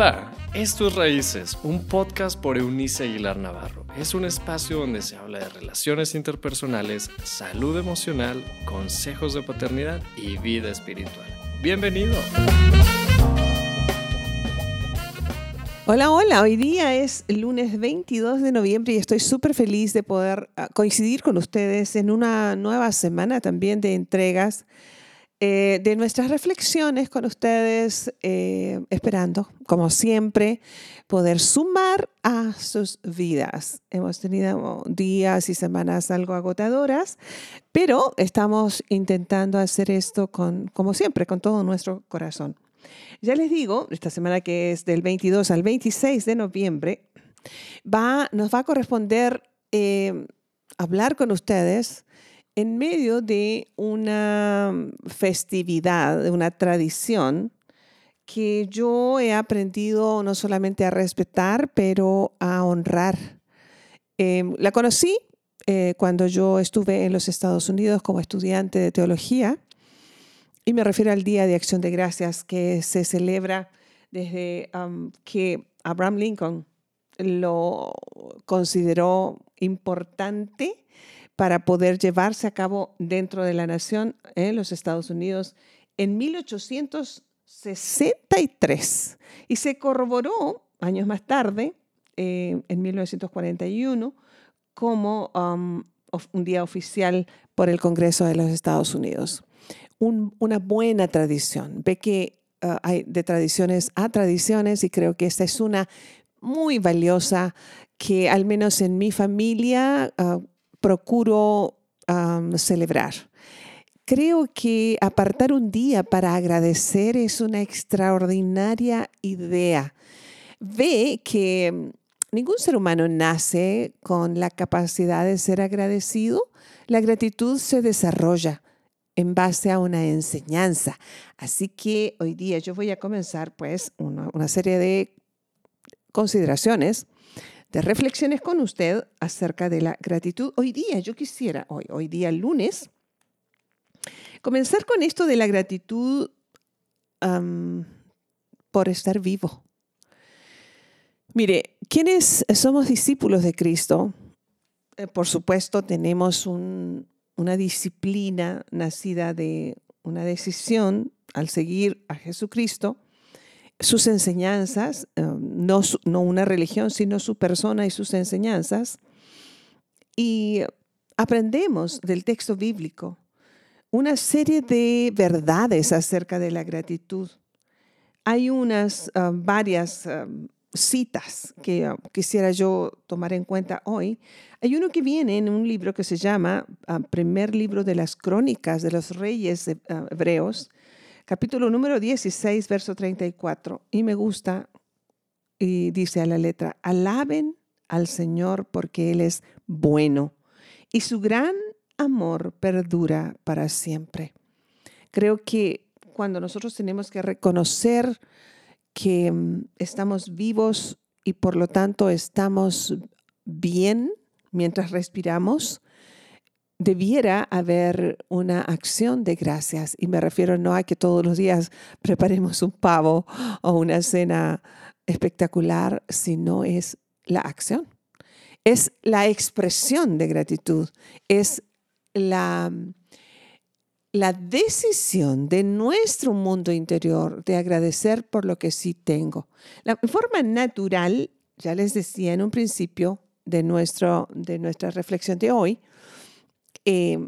Hola, esto es Raíces, un podcast por Eunice Aguilar Navarro. Es un espacio donde se habla de relaciones interpersonales, salud emocional, consejos de paternidad y vida espiritual. Bienvenido. Hola, hola, hoy día es lunes 22 de noviembre y estoy súper feliz de poder ah, coincidir con ustedes en una nueva semana también de entregas eh, de nuestras reflexiones con ustedes, eh, esperando, como siempre, poder sumar a sus vidas. Hemos tenido días y semanas algo agotadoras, pero estamos intentando hacer esto con, como siempre, con todo nuestro corazón. Ya les digo, esta semana que es del 22 al 26 de noviembre, va, nos va a corresponder eh, hablar con ustedes en medio de una festividad, de una tradición que yo he aprendido no solamente a respetar, pero a honrar. Em, la conocí eh, cuando yo estuve en los Estados Unidos como estudiante de teología y me refiero al Día de Acción de Gracias que se celebra desde que Abraham Lincoln lo consideró importante para poder llevarse a cabo dentro de la nación en los Estados Unidos en 1863 y se corroboró años más tarde, eh, en 1941, como um, un día oficial por el Congreso de los Estados Unidos. una buena tradición. Ve que uh, hay de tradiciones a tradiciones y creo que esta es una muy valiosa que al menos en mi familia uh, procuro celebrar. Creo que apartar un día para agradecer es una extraordinaria idea. Ve que mm, ningún ser humano nace con la capacidad de ser agradecido. La gratitud se desarrolla en base a una enseñanza. Así que hoy día yo voy a comenzar pues una, una serie de consideraciones de reflexiones con usted acerca de la gratitud. Hoy día, yo quisiera, hoy, hoy día lunes, comenzar con esto de la gratitud por estar vivo. Mire, quienes somos discípulos de Cristo, eh, por supuesto tenemos una disciplina nacida de una decisión al seguir a Jesucristo sus enseñanzas, eh, no, no una religión, sino su persona y sus enseñanzas. Y aprendemos del texto bíblico una serie de verdades acerca de la gratitud. Hay unas eh, varias eh, citas que quisiera yo tomar en cuenta hoy. Hay uno que viene en un libro que se llama Primer libro de las crónicas de los reyes hebreos, capítulo número 16, verso 34. Y me gusta, y dice a la letra, alaben al Señor porque Él es bueno y su gran amor perdura para siempre. Creo que cuando nosotros tenemos que reconocer que mm, estamos vivos y por lo tanto estamos bien mientras respiramos, debiera haber una acción de gracias. Y me refiero no a que todos los días preparemos un pavo o una cena espectacular, sino es la acción. Es la expresión de gratitud. Es la, la decisión de nuestro mundo interior de agradecer por lo que sí tengo. La forma natural, ya les decía en un principio de, nuestro, de nuestra reflexión de hoy, eh,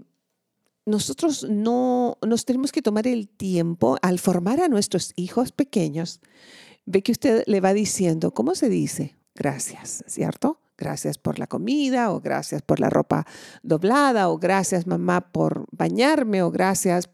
nosotros no nos tenemos que tomar el tiempo al formar a nuestros hijos pequeños. Ve que usted le va diciendo, ¿cómo se dice? Gracias, ¿cierto? Gracias por la comida o gracias por la ropa doblada o gracias mamá por bañarme o gracias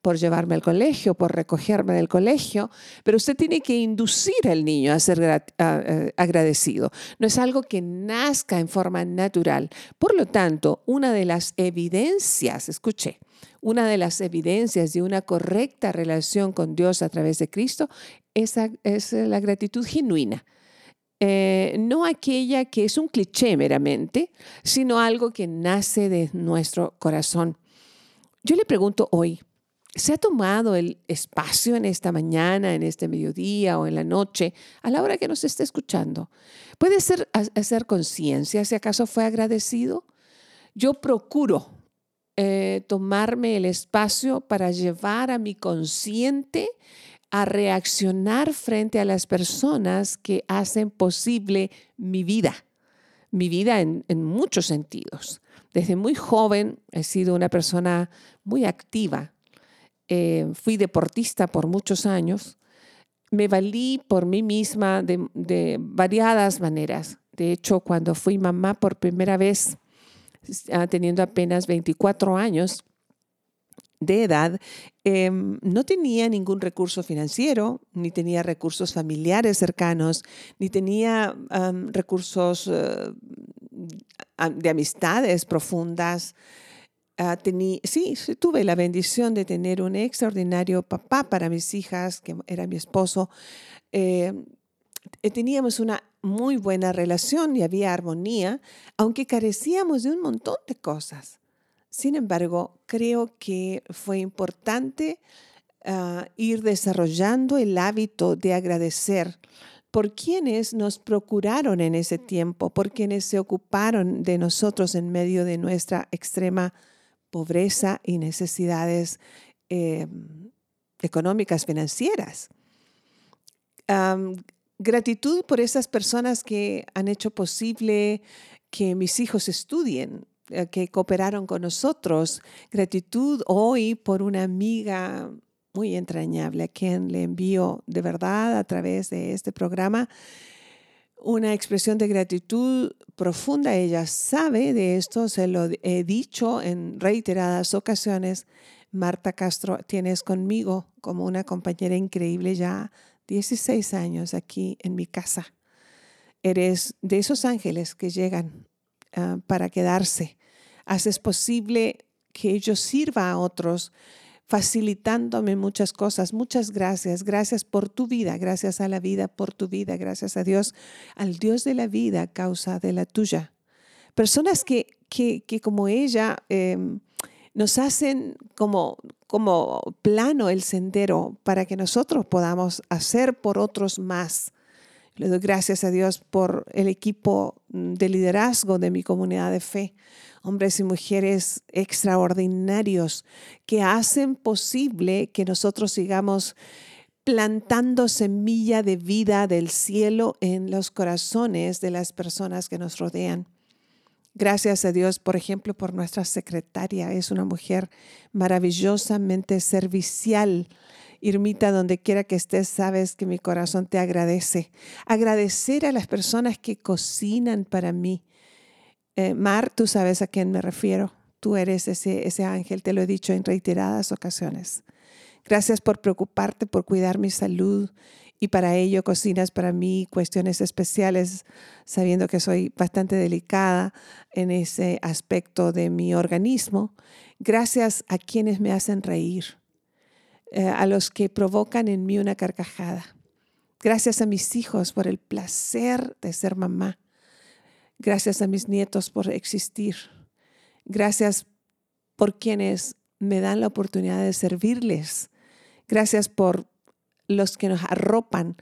por llevarme al colegio, por recogerme del colegio, pero usted tiene que inducir al niño a ser eh, agradecido. No es algo que nazca en forma natural. Por lo tanto, una de las evidencias, escuche, una de las evidencias de una correcta relación con Dios a través de Cristo es, la gratitud genuina. Eh, no aquella que es un cliché meramente, sino algo que nace de nuestro corazón. Yo le pregunto hoy, se ha tomado el espacio en esta mañana, en este mediodía o en la noche, a la hora que nos esté escuchando. Puede ser hacer conciencia si acaso fue agradecido. Yo procuro eh, tomarme el espacio para llevar a mi consciente a reaccionar frente a las personas que hacen posible mi vida, mi vida en, en muchos sentidos. Desde muy joven he sido una persona muy activa eh, fui deportista por muchos años, me valí por mí misma de, variadas maneras. De hecho, cuando fui mamá por primera vez, teniendo apenas 24 años de edad, em, no tenía ningún recurso financiero, ni tenía recursos familiares cercanos, ni tenía recursos eh, de amistades profundas. Ah, sí, tuve la bendición de tener un extraordinario papá para mis hijas, que era mi esposo. Eh, teníamos una muy buena relación y había armonía, aunque carecíamos de un montón de cosas. Sin embargo, creo que fue importante ah, ir desarrollando el hábito de agradecer por quienes nos procuraron en ese tiempo, por quienes se ocuparon de nosotros en medio de nuestra extrema pobreza y necesidades eh, económicas, financieras. gratitud por esas personas que han hecho posible que mis hijos estudien, eh, que cooperaron con nosotros. Gratitud hoy por una amiga muy entrañable a quien le envío de verdad a través de este programa una expresión de gratitud profunda. Ella sabe de esto, se lo he dicho en reiteradas ocasiones. Marta Castro, tienes conmigo como una compañera increíble ya 16 años aquí en mi casa. Eres de esos ángeles que llegan ah, para quedarse. Haces posible que ellos sirva a otros facilitándome muchas cosas. Muchas gracias. Gracias por tu vida. Gracias a la vida por tu vida. Gracias a Dios, al Dios de la vida, causa de la tuya. Personas que, que, como ella em, nos hacen como, como plano el sendero para que nosotros podamos hacer por otros más. Le doy gracias a Dios por el equipo de liderazgo de mi comunidad de fe hombres y mujeres extraordinarios que hacen posible que nosotros sigamos plantando semilla de vida del cielo en los corazones de las personas que nos rodean. Gracias a Dios, por ejemplo, por nuestra secretaria. Es una mujer maravillosamente servicial. Irmita, donde quiera que estés, sabes que mi corazón te agradece. Agradecer a las personas que cocinan para mí, eh, Mar, tú sabes a quién me refiero. Tú eres ese, ese ángel, te lo he dicho en reiteradas ocasiones. Gracias por preocuparte, por cuidar mi salud y para ello cocinas para mí cuestiones especiales, sabiendo que soy bastante delicada en ese aspecto de mi organismo. Gracias a quienes me hacen reír, eh, a los que provocan en mí una carcajada. Gracias a mis hijos por el placer de ser mamá. Gracias a mis nietos por existir. Gracias por quienes me dan la oportunidad de servirles. Gracias por los que nos arropan.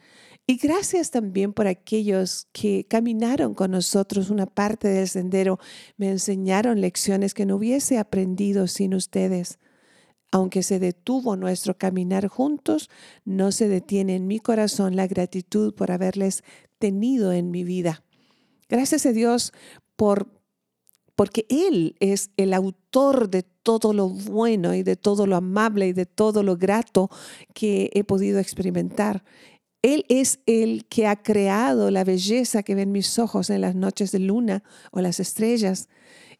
Y gracias también por aquellos que caminaron con nosotros una parte del sendero, me enseñaron lecciones que no hubiese aprendido sin ustedes. Aunque se detuvo nuestro caminar juntos, no se detiene en mi corazón la gratitud por haberles tenido en mi vida. Gracias a Dios por porque Él es el autor de todo lo bueno y de todo lo amable y de todo lo grato que he podido experimentar. Él es el que ha creado la belleza que ven mis ojos en las noches de luna o las estrellas.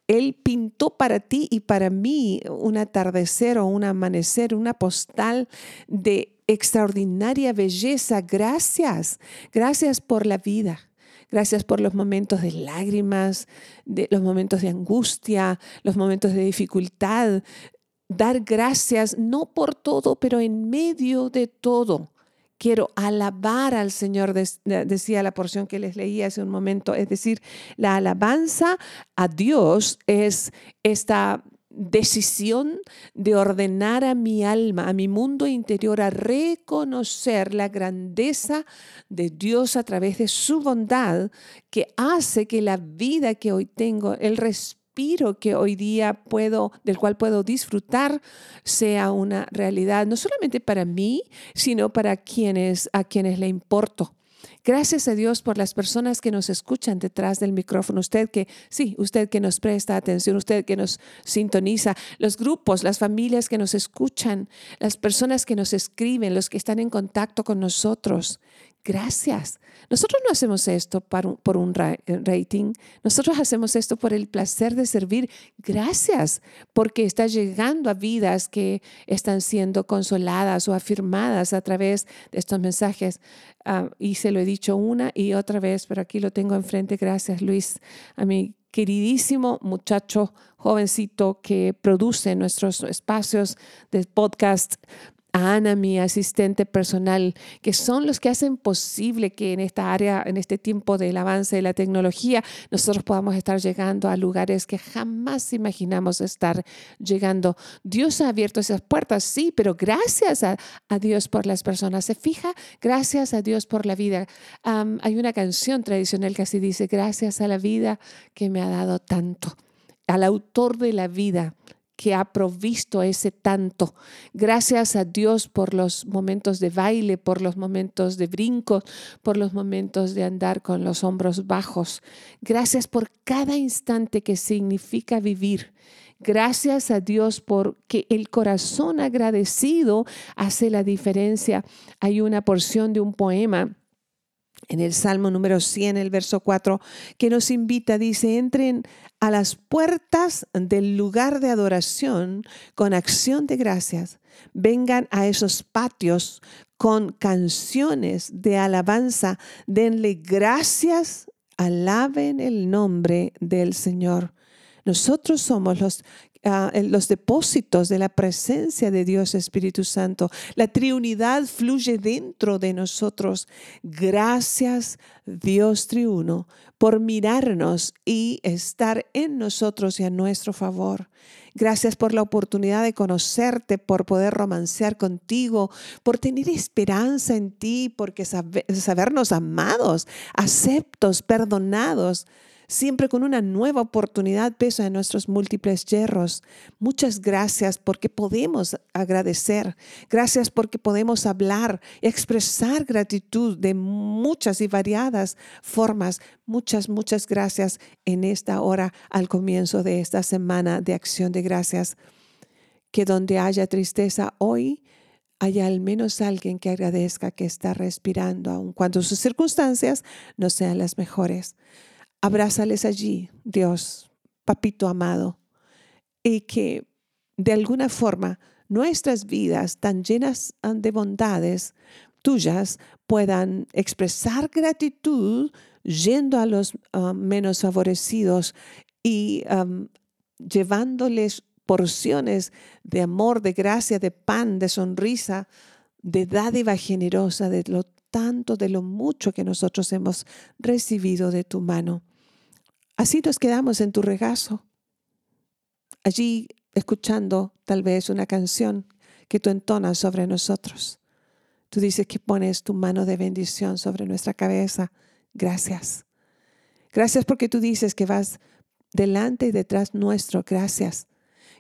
Él pintó para ti y para mí un atardecer o un amanecer, una postal de extraordinaria belleza. Gracias, gracias por la vida. Gracias por los momentos de lágrimas, de los momentos de angustia, los momentos de dificultad. Dar gracias no por todo, pero en medio de todo. Quiero alabar al Señor, decía la porción que les leí hace un momento. Es decir, la alabanza a Dios es esta decisión de ordenar a mi alma, a mi mundo interior, a reconocer la grandeza de Dios a través de su bondad que hace que la vida que hoy tengo, el respiro que hoy día puedo, del cual puedo disfrutar, sea una realidad, no solamente para mí, sino para quienes, a quienes le importo. Gracias a Dios por las personas que nos escuchan detrás del micrófono. Usted que, sí, usted que nos presta atención, usted que nos sintoniza, los grupos, las familias que nos escuchan, las personas que nos escriben, los que están en contacto con nosotros. Gracias. Nosotros no hacemos esto por un rating, nosotros hacemos esto por el placer de servir. Gracias, porque está llegando a vidas que están siendo consoladas o afirmadas a través de estos mensajes. Ah, y se lo he dicho una y otra vez, pero aquí lo tengo enfrente. Gracias, Luis, a mi queridísimo muchacho jovencito que produce nuestros espacios de podcast Ana, mi asistente personal, que son los que hacen posible que en esta área, en este tiempo del avance de la tecnología, nosotros podamos estar llegando a lugares que jamás imaginamos estar llegando. Dios ha abierto esas puertas, sí, pero gracias a, Dios por las personas. Se fija, gracias a Dios por la vida. hay una canción tradicional que así dice, gracias a la vida que me ha dado tanto, al autor de la vida que ha provisto ese tanto. Gracias a Dios por los momentos de baile, por los momentos de brinco, por los momentos de andar con los hombros bajos. Gracias por cada instante que significa vivir. Gracias a Dios porque el corazón agradecido hace la diferencia. Hay una porción de un poema en el Salmo número 100, el verso 4, que nos invita, dice, entren a las puertas del lugar de adoración con acción de gracias. Vengan a esos patios con canciones de alabanza. Denle gracias, alaben el nombre del Señor. Nosotros somos los Ah, los depósitos de la presencia de Dios Espíritu Santo. La Trinidad fluye dentro de nosotros. Gracias Dios triuno por mirarnos y estar en nosotros y a nuestro favor. Gracias por la oportunidad de conocerte, por poder romancear contigo, por tener esperanza en ti, porque sabernos amados, aceptos, perdonados siempre con una nueva oportunidad pese a nuestros múltiples yerros. Muchas gracias porque podemos agradecer. Gracias porque podemos hablar, expresar gratitud de muchas y variadas formas. Muchas, muchas gracias en esta hora al comienzo de esta semana de acción de gracias. Que donde haya tristeza hoy, haya al menos alguien que agradezca que está respirando, aun cuando sus circunstancias no sean las mejores. Abrázales allí, Dios, papito amado, y que de alguna forma nuestras vidas tan llenas de bondades tuyas puedan expresar gratitud yendo a los ah, menos favorecidos y llevándoles porciones de amor, de gracia, de pan, de sonrisa, de dádiva generosa, de lo tanto, de lo mucho que nosotros hemos recibido de tu mano. Así nos quedamos en tu regazo, allí escuchando tal vez una canción que tú entonas sobre nosotros. Tú dices que pones tu mano de bendición sobre nuestra cabeza. Gracias. Gracias porque tú dices que vas delante y detrás nuestro. Gracias.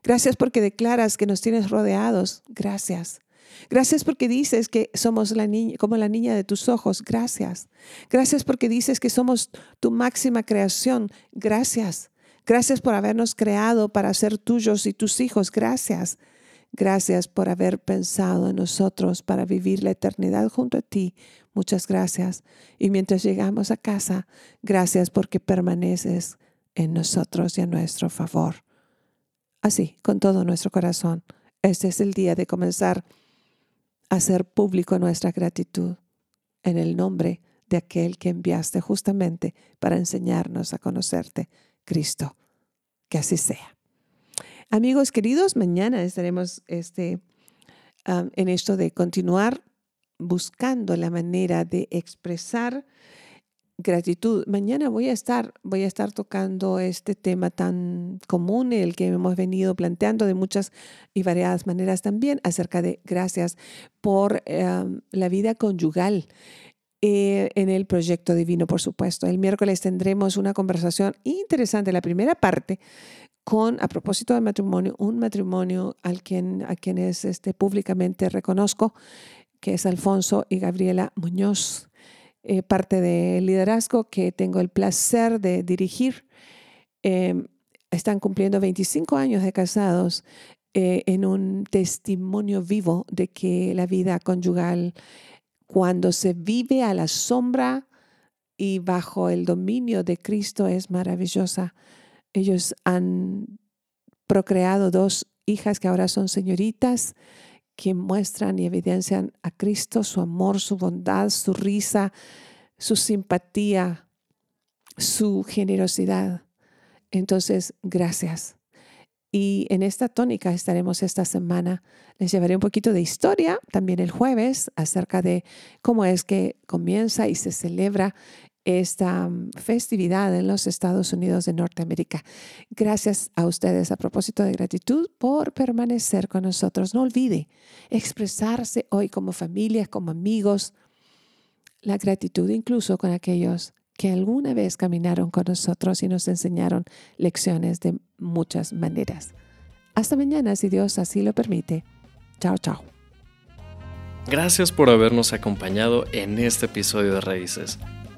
Gracias porque declaras que nos tienes rodeados. Gracias. Gracias porque dices que somos la niña, como la niña de tus ojos. Gracias. Gracias porque dices que somos tu máxima creación. Gracias. Gracias por habernos creado para ser tuyos y tus hijos. Gracias. Gracias por haber pensado en nosotros para vivir la eternidad junto a ti. Muchas gracias. Y mientras llegamos a casa, gracias porque permaneces en nosotros y a nuestro favor. Así, con todo nuestro corazón, este es el día de comenzar hacer público nuestra gratitud en el nombre de aquel que enviaste justamente para enseñarnos a conocerte, Cristo. Que así sea. Amigos queridos, mañana estaremos este, en esto de continuar buscando la manera de expresar gratitud. Mañana voy a estar, voy a estar tocando este tema tan común, el que hemos venido planteando de muchas y variadas maneras también, acerca de gracias por em, la vida conyugal. Eh, en el proyecto divino, por supuesto. El miércoles tendremos una conversación interesante, la primera parte, con, a propósito del matrimonio, un matrimonio al quien, a quienes este, públicamente reconozco, que es Alfonso y Gabriela Muñoz. Eh, parte del liderazgo que tengo el placer de dirigir. Em, están cumpliendo 25 años de casados eh, en un testimonio vivo de que la vida conyugal, cuando se vive a la sombra y bajo el dominio de Cristo, es maravillosa. Ellos han procreado dos hijas que ahora son señoritas que muestran y evidencian a Cristo, su amor, su bondad, su risa, su simpatía, su generosidad. Entonces, gracias. Y en esta tónica estaremos esta semana. Les llevaré un poquito de historia también el jueves acerca de cómo es que comienza y se celebra esta mm, festividad en los Estados Unidos de Norteamérica. Gracias a ustedes a propósito de gratitud por permanecer con nosotros. No olvide expresarse hoy como familia, como amigos. La gratitud incluso con aquellos que alguna vez caminaron con nosotros y nos enseñaron lecciones de muchas maneras. Hasta mañana, si Dios así lo permite. Chao, chao. Gracias por habernos acompañado en este episodio de Raíces